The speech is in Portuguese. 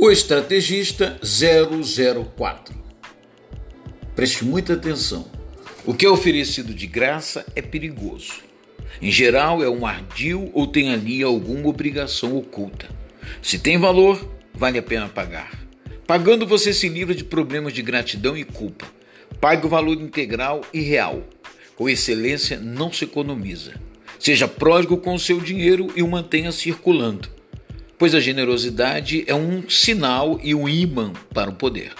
O estrategista 004. Preste muita atenção. O que é oferecido de graça é perigoso. Em geral, é um ardil ou tem ali alguma obrigação oculta. Se tem valor, vale a pena pagar. Pagando, você se livra de problemas de gratidão e culpa. Pague o valor integral e real. Com excelência, não se economiza. Seja pródigo com o seu dinheiro e o mantenha circulando pois a generosidade é um sinal e um ímã para o poder.